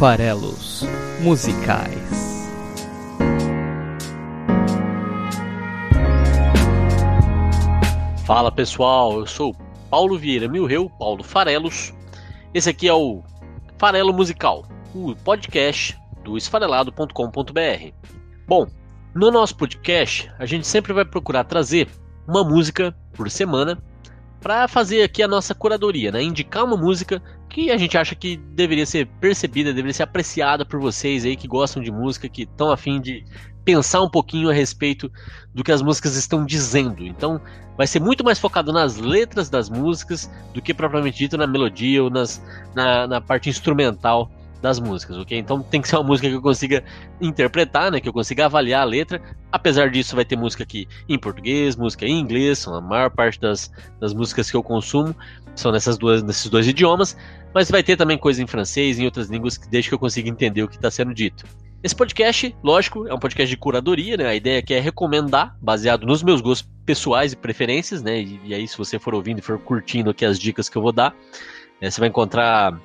Farelos Musicais. Fala pessoal, eu sou Paulo Vieira Milreu, Paulo Farelos. Esse aqui é o Farelo Musical, o podcast do esfarelado.com.br. Bom, no nosso podcast a gente sempre vai procurar trazer uma música por semana para fazer aqui a nossa curadoria, né? Indicar uma música que a gente acha que deveria ser percebida, deveria ser apreciada por vocês aí que gostam de música, que estão afim de pensar um pouquinho a respeito do que as músicas estão dizendo. Então, vai ser muito mais focado nas letras das músicas do que propriamente dito na melodia ou nas, na, na parte instrumental das músicas, ok? Então tem que ser uma música que eu consiga interpretar, né? Que eu consiga avaliar a letra. Apesar disso, vai ter música aqui em português, música em inglês, são a maior parte das, das músicas que eu consumo são nessas duas, nesses dois idiomas, mas vai ter também coisa em francês em outras línguas que deixa que eu consiga entender o que está sendo dito. Esse podcast, lógico, é um podcast de curadoria, né? A ideia aqui é recomendar, baseado nos meus gostos pessoais e preferências, né? E, e aí, se você for ouvindo e for curtindo aqui as dicas que eu vou dar, é, você vai encontrar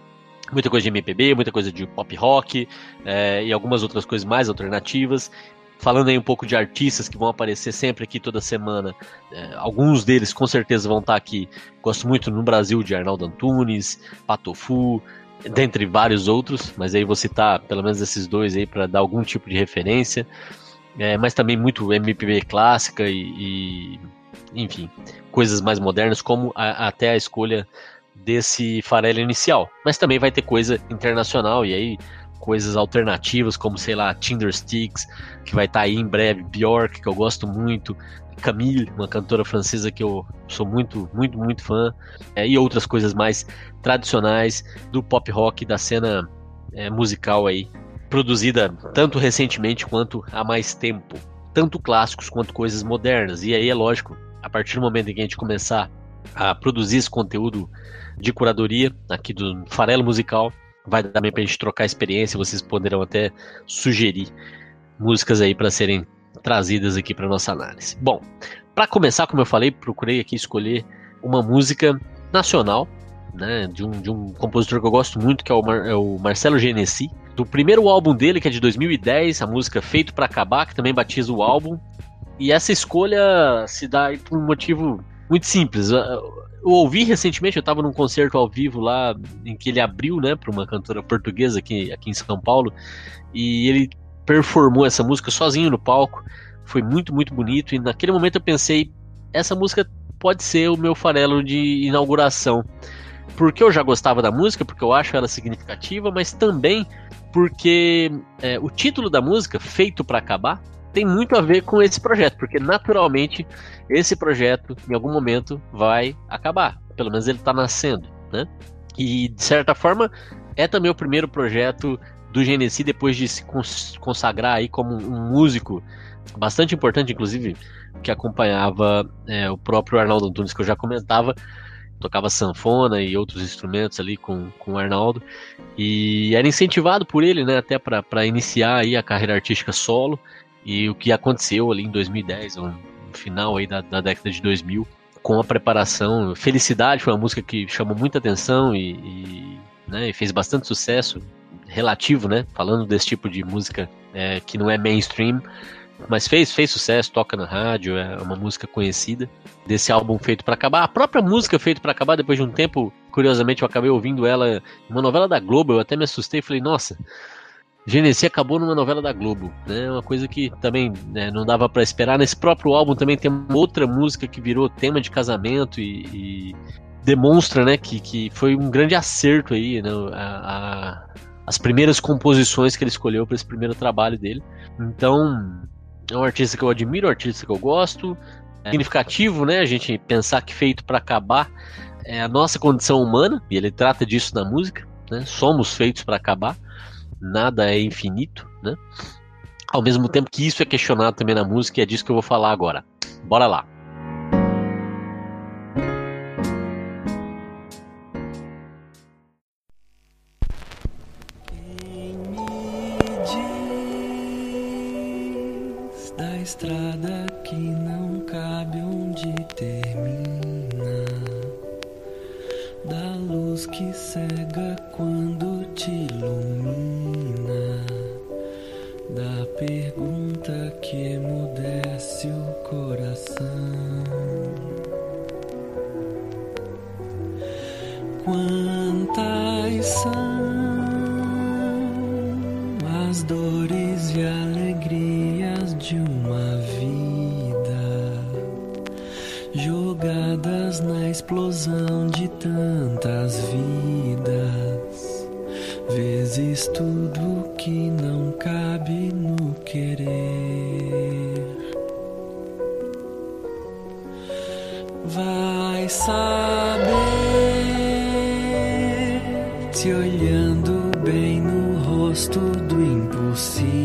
muita coisa de MPB, muita coisa de pop rock é, e algumas outras coisas mais alternativas. Falando aí um pouco de artistas que vão aparecer sempre aqui toda semana, é, alguns deles com certeza vão estar aqui. Gosto muito no Brasil de Arnaldo Antunes, Patofu, dentre vários outros, mas aí vou citar pelo menos esses dois aí para dar algum tipo de referência. É, mas também muito MPB clássica e, e enfim, coisas mais modernas, como a, até a escolha desse farelo inicial. Mas também vai ter coisa internacional e aí coisas alternativas, como sei lá, Tinder Sticks, que vai estar tá aí em breve, Bjork, que eu gosto muito, Camille, uma cantora francesa que eu sou muito, muito, muito fã, é, e outras coisas mais tradicionais do pop rock, da cena é, musical aí, produzida tanto recentemente quanto há mais tempo, tanto clássicos quanto coisas modernas. E aí é lógico, a partir do momento em que a gente começar a produzir esse conteúdo de curadoria aqui do Farelo Musical. Vai dar também para a gente trocar experiência, vocês poderão até sugerir músicas aí para serem trazidas aqui para nossa análise. Bom, para começar, como eu falei, procurei aqui escolher uma música nacional, né, de um, de um compositor que eu gosto muito, que é o, Mar, é o Marcelo Genesi, do primeiro álbum dele, que é de 2010, a música Feito para Acabar, que também batiza o álbum. E essa escolha se dá por um motivo muito simples eu ouvi recentemente, eu estava num concerto ao vivo lá, em que ele abriu, né, para uma cantora portuguesa aqui, aqui em São Paulo, e ele performou essa música sozinho no palco. Foi muito, muito bonito, e naquele momento eu pensei, essa música pode ser o meu farelo de inauguração. Porque eu já gostava da música, porque eu acho ela significativa, mas também porque é, o título da música, Feito para Acabar, tem muito a ver com esse projeto, porque naturalmente esse projeto em algum momento vai acabar. Pelo menos ele está nascendo, né? E de certa forma é também o primeiro projeto do Genesi depois de se consagrar aí como um músico bastante importante, inclusive que acompanhava é, o próprio Arnaldo Antunes que eu já comentava, tocava sanfona e outros instrumentos ali com, com o Arnaldo e era incentivado por ele, né, até para iniciar aí a carreira artística solo e o que aconteceu ali em 2010, no final aí da, da década de 2000, com a preparação. Felicidade foi uma música que chamou muita atenção e, e, né, e fez bastante sucesso, relativo, né? Falando desse tipo de música é, que não é mainstream, mas fez, fez sucesso, toca na rádio, é uma música conhecida. Desse álbum feito para acabar, a própria música feito para acabar, depois de um tempo, curiosamente eu acabei ouvindo ela em uma novela da Globo, eu até me assustei e falei, nossa, Genesi acabou numa novela da Globo, né? Uma coisa que também né, não dava para esperar. Nesse próprio álbum também tem outra música que virou tema de casamento e, e demonstra, né, que, que foi um grande acerto aí, né? A, a, as primeiras composições que ele escolheu para esse primeiro trabalho dele. Então, é um artista que eu admiro, um artista que eu gosto. É significativo, né? A gente pensar que feito para acabar é a nossa condição humana e ele trata disso na música, né? Somos feitos para acabar nada é infinito, né? Ao mesmo tempo que isso é questionado também na música, e é disso que eu vou falar agora. Bora lá. Cega quando te ilumina. da pergunta que emudece o coração. Quantas são as dores e alegrias de uma vida jogadas na explosão de tantas tudo que não cabe no querer. Vai saber te olhando bem no rosto do impossível.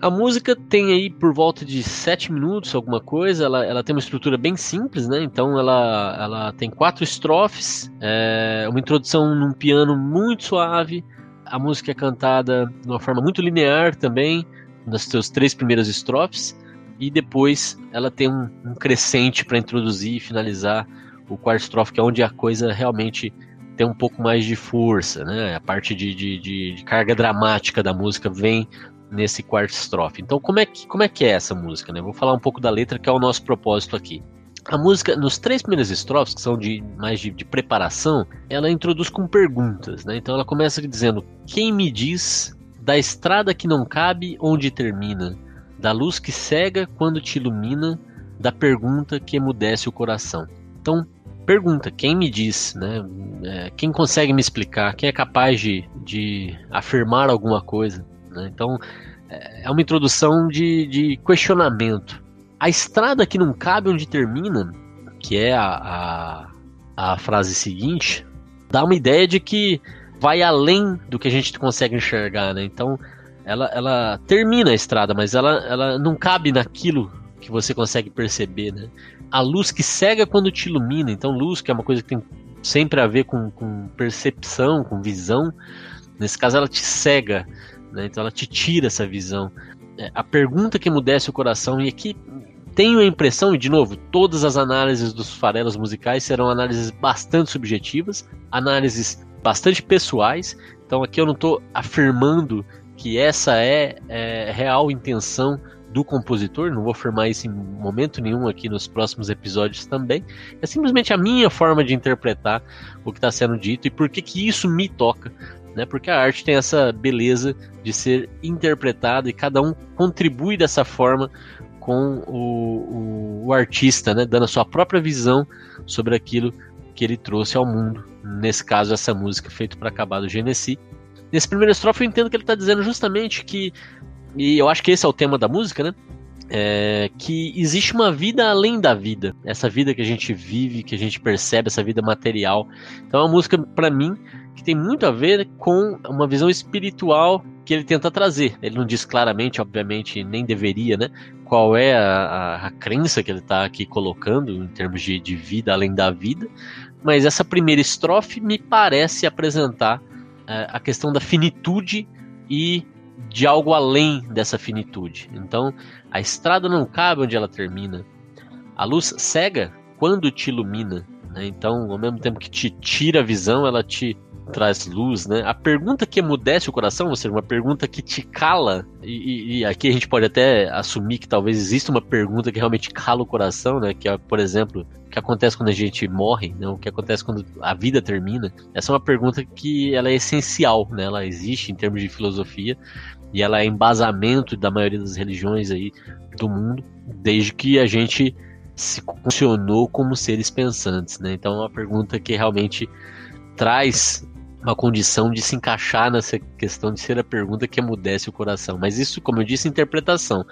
A música tem aí por volta de 7 minutos, alguma coisa. Ela, ela tem uma estrutura bem simples, né? Então ela, ela tem quatro estrofes, é, uma introdução num piano muito suave. A música é cantada de uma forma muito linear também, nas suas três primeiras estrofes. E depois ela tem um, um crescente para introduzir e finalizar o quarto estrofe, que é onde a coisa realmente tem um pouco mais de força, né? A parte de, de, de, de carga dramática da música vem nesse quarto estrofe. Então, como é que, como é, que é essa música? Né? Vou falar um pouco da letra, que é o nosso propósito aqui. A música, nos três primeiros estrofes, que são de mais de, de preparação, ela introduz com perguntas. Né? Então, ela começa dizendo: Quem me diz da estrada que não cabe onde termina, da luz que cega quando te ilumina, da pergunta que emudece o coração. Então, pergunta, quem me diz, né? É, quem consegue me explicar, quem é capaz de, de afirmar alguma coisa. Né? Então, é uma introdução de, de, questionamento. A estrada que não cabe onde termina, que é a, a, a frase seguinte, dá uma ideia de que vai além do que a gente consegue enxergar. Né? Então, ela, ela termina a estrada, mas ela, ela não cabe naquilo que você consegue perceber. Né? A luz que cega quando te ilumina. Então, luz, que é uma coisa que tem sempre a ver com, com percepção, com visão. Nesse caso, ela te cega. Né? Então, ela te tira essa visão. É, a pergunta que emudece o coração, e aqui tenho a impressão, e de novo, todas as análises dos farelos musicais serão análises bastante subjetivas, análises bastante pessoais. Então, aqui eu não estou afirmando que essa é, é real intenção do compositor, não vou afirmar isso em momento nenhum aqui nos próximos episódios também. É simplesmente a minha forma de interpretar o que está sendo dito e por que, que isso me toca. Né? Porque a arte tem essa beleza de ser interpretada e cada um contribui dessa forma com o, o, o artista, né? dando a sua própria visão sobre aquilo que ele trouxe ao mundo. Nesse caso, essa música feita para acabar do Genesi. Nesse primeiro estrofe, eu entendo que ele está dizendo justamente que e eu acho que esse é o tema da música, né? É, que existe uma vida além da vida, essa vida que a gente vive, que a gente percebe, essa vida material. Então uma música, para mim, que tem muito a ver com uma visão espiritual que ele tenta trazer. Ele não diz claramente, obviamente, nem deveria, né? Qual é a, a, crença que ele está aqui colocando em termos de, de vida além da vida, mas essa primeira estrofe me parece apresentar é, a questão da finitude e de algo além dessa finitude. Então, a estrada não cabe onde ela termina. A luz cega quando te ilumina. Né? Então, ao mesmo tempo que te tira a visão, ela te traz luz, né? A pergunta que emudece o coração, ou seja, uma pergunta que te cala, e, e, aqui a gente pode até assumir que talvez exista uma pergunta que realmente cala o coração, né? Que é, por exemplo, o que acontece quando a gente morre, né? O que acontece quando a vida termina? Essa é uma pergunta que ela é essencial, né? Ela existe em termos de filosofia, e ela é embasamento da maioria das religiões aí do mundo, desde que a gente se funcionou como seres pensantes, né? Então é uma pergunta que realmente traz uma condição de se encaixar nessa questão de ser a pergunta que emudece o coração. Mas isso, como eu disse, é interpretação.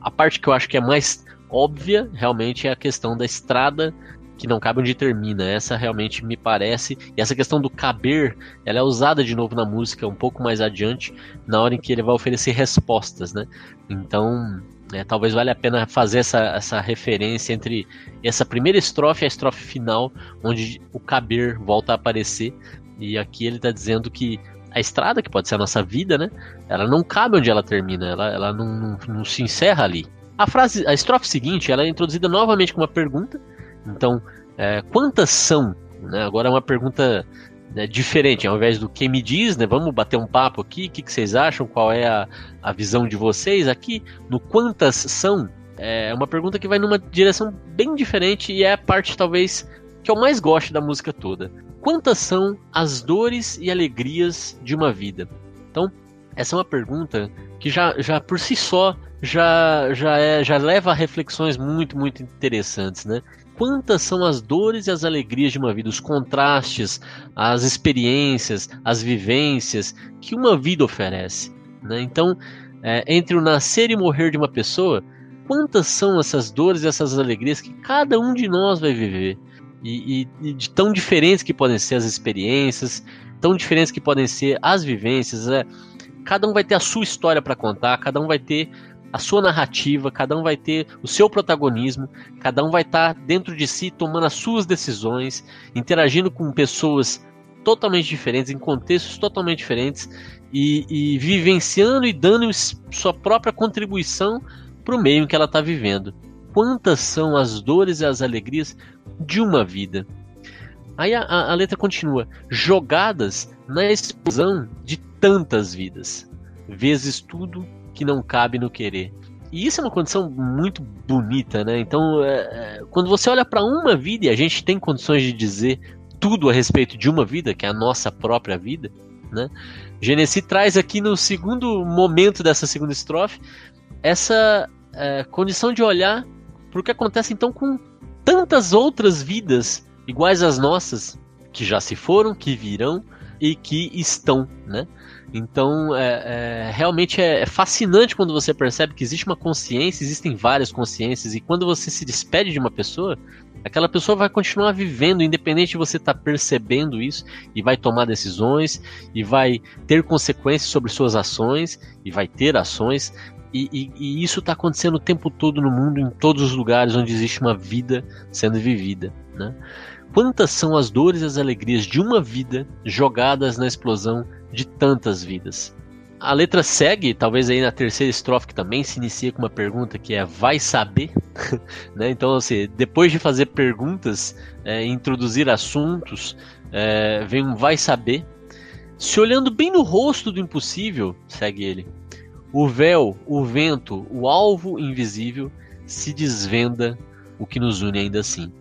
A parte que eu acho que é mais óbvia, realmente, é a questão da estrada que não cabe onde termina. Essa realmente me parece. E essa questão do caber, ela é usada de novo na música um pouco mais adiante, na hora em que ele vai oferecer respostas, né? Então, é, talvez valha a pena fazer essa, essa referência entre essa primeira estrofe e a estrofe final, onde o caber volta a aparecer. E aqui ele está dizendo que a estrada, que pode ser a nossa vida, né? Ela não cabe onde ela termina, ela, ela não, não, não se encerra ali. A frase, a estrofe seguinte, ela é introduzida novamente com uma pergunta. Então, é, quantas são? Né? Agora é uma pergunta né, diferente, ao invés do quem me diz, né? Vamos bater um papo aqui, o que, que, vocês acham? Qual é a, a visão de vocês? Aqui, no quantas são, é uma pergunta que vai numa direção bem diferente e é a parte talvez que eu mais gosto da música toda. Quantas são as dores e alegrias de uma vida? Então, essa é uma pergunta que já, já por si só já, já, é, já leva a reflexões muito, muito interessantes, né? quantas são as dores e as alegrias de uma vida, os contrastes, as experiências, as vivências que uma vida oferece. Né? Então, é, entre o nascer e morrer de uma pessoa, quantas são essas dores e essas alegrias que cada um de nós vai viver? E, e, e de tão diferentes que podem ser as experiências, tão diferentes que podem ser as vivências. É, cada um vai ter a sua história para contar, cada um vai ter a sua narrativa, cada um vai ter o seu protagonismo, cada um vai estar tá dentro de si tomando as suas decisões, interagindo com pessoas totalmente diferentes, em contextos totalmente diferentes e, e vivenciando e dando sua própria contribuição para o meio em que ela está vivendo. Quantas são as dores e as alegrias de uma vida? Aí a, a, letra continua: jogadas na explosão de tantas vidas, vezes tudo que não cabe no querer. E isso é uma condição muito bonita, né? Então, é, é quando você olha para uma vida e a gente tem condições de dizer tudo a respeito de uma vida, que é a nossa própria vida, né? Genesi traz aqui no segundo momento dessa segunda estrofe essa é, condição de olhar para o que acontece então com tantas outras vidas iguais às nossas, que já se foram, que virão e que estão, né? Então, é, é, realmente é, é, fascinante quando você percebe que existe uma consciência, existem várias consciências, e quando você se despede de uma pessoa, aquela pessoa vai continuar vivendo, independente de você estar tá percebendo isso, e vai tomar decisões, e vai ter consequências sobre suas ações, e vai ter ações, e, e, e isso está acontecendo o tempo todo no mundo, em todos os lugares onde existe uma vida sendo vivida. Né? Quantas são as dores e as alegrias de uma vida jogadas na explosão de tantas vidas? A letra segue, talvez aí na terceira estrofe que também se inicia com uma pergunta que é vai saber, né? Então, assim, depois de fazer perguntas, é, introduzir assuntos, é, vem um vai saber. Se olhando bem no rosto do impossível, segue ele, o véu, o vento, o alvo invisível se desvenda o que nos une ainda assim.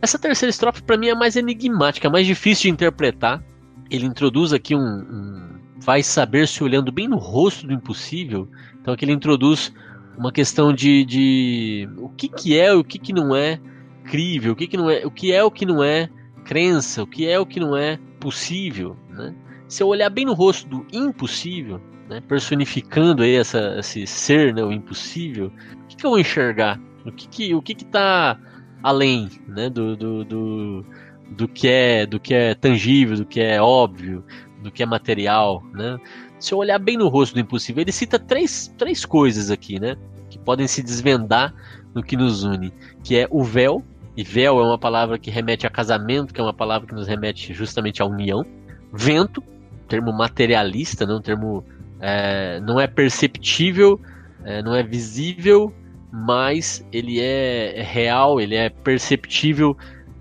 Essa terceira estrofe para mim é mais enigmática, mais difícil de interpretar. Ele introduz aqui um, um, vai saber se olhando bem no rosto do impossível. Então aqui ele introduz uma questão de, de o que, que é o que, que não é crível, o que, que não é, o que é o que não é crença, o que é o que não é possível, né? Se eu olhar bem no rosto do impossível, né, personificando aí essa, esse ser, né, o impossível, o que, que eu vou enxergar? O que que, o que, que tá além né, do, do, do, do, que é, do que é tangível, do que é óbvio, do que é material. Né? Se eu olhar bem no rosto do impossível, ele cita três, três coisas aqui, né? Que podem se desvendar no que nos une, que é o véu, e véu é uma palavra que remete a casamento, que é uma palavra que nos remete justamente à união. Vento, termo materialista, né? um termo é, não é perceptível, é, não é visível, mas ele é real, ele é perceptível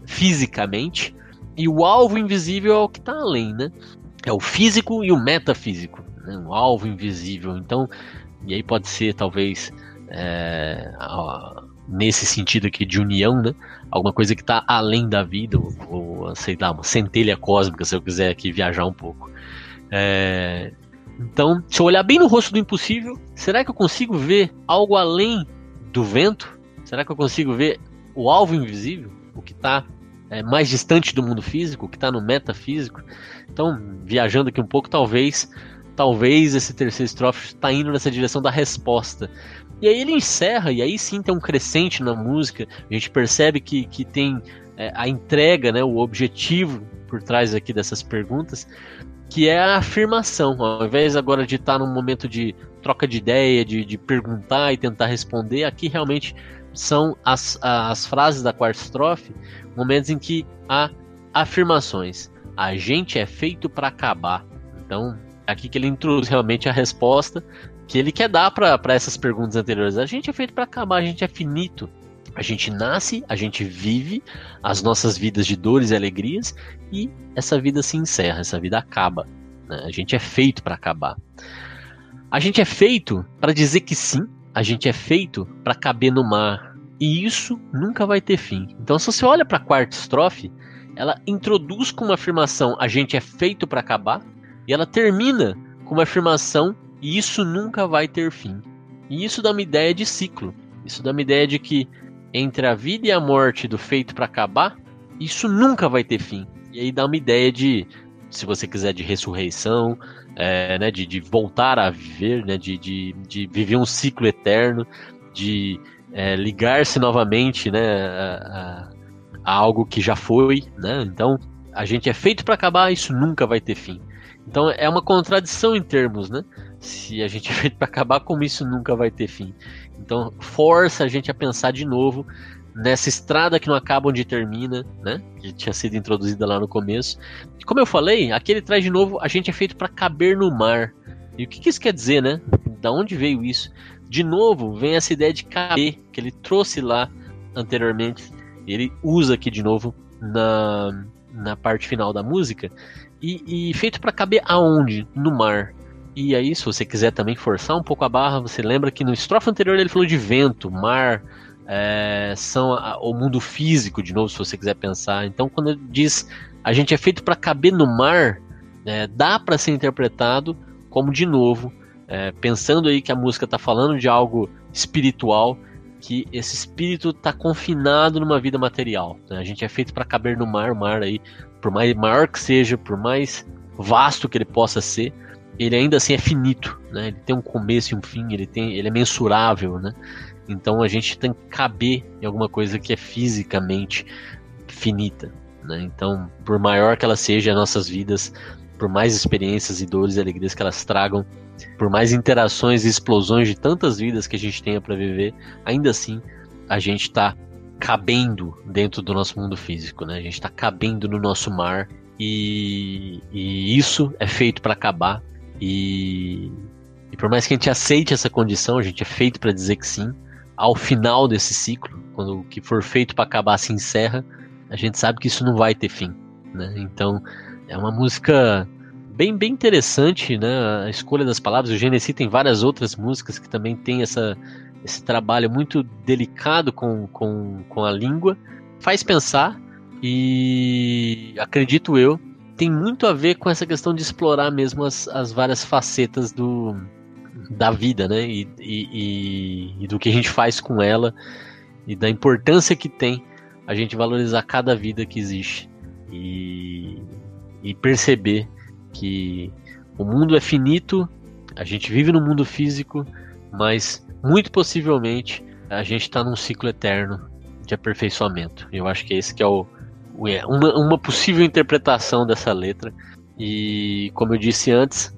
fisicamente. E o alvo invisível é o que está além, né? É o físico e o metafísico, né? o alvo invisível. Então, e aí pode ser talvez é, nesse sentido aqui de união, né? Alguma coisa que está além da vida, ou, ou, sei lá, uma centelha cósmica, se eu quiser aqui viajar um pouco. É, Então, se eu olhar bem no rosto do impossível, será que eu consigo ver algo além do vento? Será que eu consigo ver o alvo invisível? O que está é, mais distante do mundo físico, o que está no metafísico? Então, viajando aqui um pouco, talvez talvez esse terceiro estrofe está indo nessa direção da resposta. E aí ele encerra, e aí sim tem um crescente na música, a gente percebe que, que tem é, a entrega, né, o objetivo por trás aqui dessas perguntas, que é a afirmação. Ao invés agora de estar num momento de troca de ideia, de, de perguntar e tentar responder, aqui realmente são as, as frases da quarta estrofe, momentos em que há afirmações. A gente é feito para acabar. Então, aqui que ele introduz realmente a resposta que ele quer dar para essas perguntas anteriores. A gente é feito para acabar, a gente é finito. A gente nasce, a gente vive as nossas vidas de dores e alegrias e essa vida se encerra, essa vida acaba. Né? A gente é feito para acabar. A gente é feito para dizer que sim, a gente é feito para caber no mar. E isso nunca vai ter fim. Então, se você olha para a quarta estrofe, ela introduz com uma afirmação: a gente é feito para acabar, e ela termina com uma afirmação: e isso nunca vai ter fim. E isso dá uma ideia de ciclo. Isso dá uma ideia de que entre a vida e a morte do feito para acabar, isso nunca vai ter fim. E aí dá uma ideia de, se você quiser, de ressurreição, é, né, de, de, voltar a viver, né, de, de, de viver um ciclo eterno, de é, ligar-se novamente né, a, a, algo que já foi. Né? Então, a gente é feito para acabar, isso nunca vai ter fim. Então é uma contradição em termos, né? Se a gente é feito para acabar, como isso nunca vai ter fim. Então força a gente a pensar de novo nessa estrada que não acaba onde termina, né? Que tinha sido introduzida lá no começo. E como eu falei, aqui ele traz de novo, a gente é feito para caber no mar. E o que, que isso quer dizer, né? Da onde veio isso? De novo, vem essa ideia de caber que ele trouxe lá anteriormente. Ele usa aqui de novo na, na parte final da música, e, e feito para caber aonde? No mar. E aí, se você quiser também forçar um pouco a barra, você lembra que no estrofe anterior ele falou de vento, mar, é, são a, o mundo físico, de novo, se você quiser pensar. Então, quando ele diz a gente é feito para caber no mar, é, dá para ser interpretado como, de novo, é, pensando aí que a música está falando de algo espiritual, que esse espírito está confinado numa vida material. Né? A gente é feito para caber no mar, o mar aí por mais maior que seja, por mais vasto que ele possa ser, ele ainda assim é finito, né? Ele tem um começo e um fim, ele tem, ele é mensurável, né? Então a gente tem que caber em alguma coisa que é fisicamente finita, né? Então, por maior que ela seja as nossas vidas, por mais experiências e dores e alegrias que elas tragam, por mais interações e explosões de tantas vidas que a gente tenha para viver, ainda assim a gente está cabendo dentro do nosso mundo físico, né? A gente está cabendo no nosso mar e, e isso é feito para acabar e, e, por mais que a gente aceite essa condição, a gente é feito para dizer que sim. Ao final desse ciclo, quando o que for feito para acabar se encerra, a gente sabe que isso não vai ter fim, né? Então é uma música bem bem interessante, né? A escolha das palavras. O Genesi tem várias outras músicas que também tem essa esse trabalho muito delicado com, com, com a língua, faz pensar e acredito eu, tem muito a ver com essa questão de explorar mesmo as, as várias facetas do, da vida, né? E, e, e, e do que a gente faz com ela e da importância que tem a gente valorizar cada vida que existe e, e perceber que o mundo é finito, a gente vive no mundo físico, mas muito possivelmente a gente está num ciclo eterno de aperfeiçoamento. Eu acho que esse que é o, uma, uma possível interpretação dessa letra. E como eu disse antes,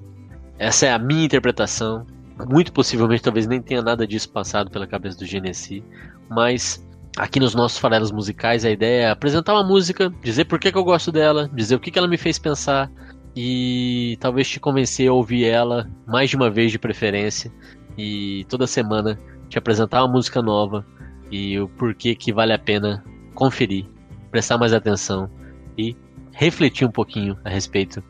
essa é a minha interpretação. Muito possivelmente, talvez nem tenha nada disso passado pela cabeça do Genesi, mas aqui nos nossos farelos musicais a ideia é apresentar uma música, dizer por que, que eu gosto dela, dizer o que, que ela me fez pensar e talvez te convencer a ouvir ela mais de uma vez de preferência e toda semana te apresentar uma música nova e o porquê que vale a pena conferir, prestar mais atenção e refletir um pouquinho a respeito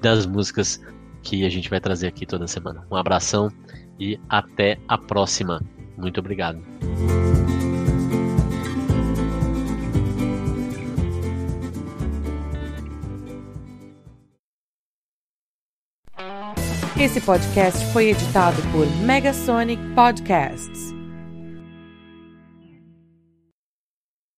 das músicas que a gente vai trazer aqui toda semana. Um abração e até a próxima. Muito obrigado. Esse podcast foi editado por Megasonic Podcasts.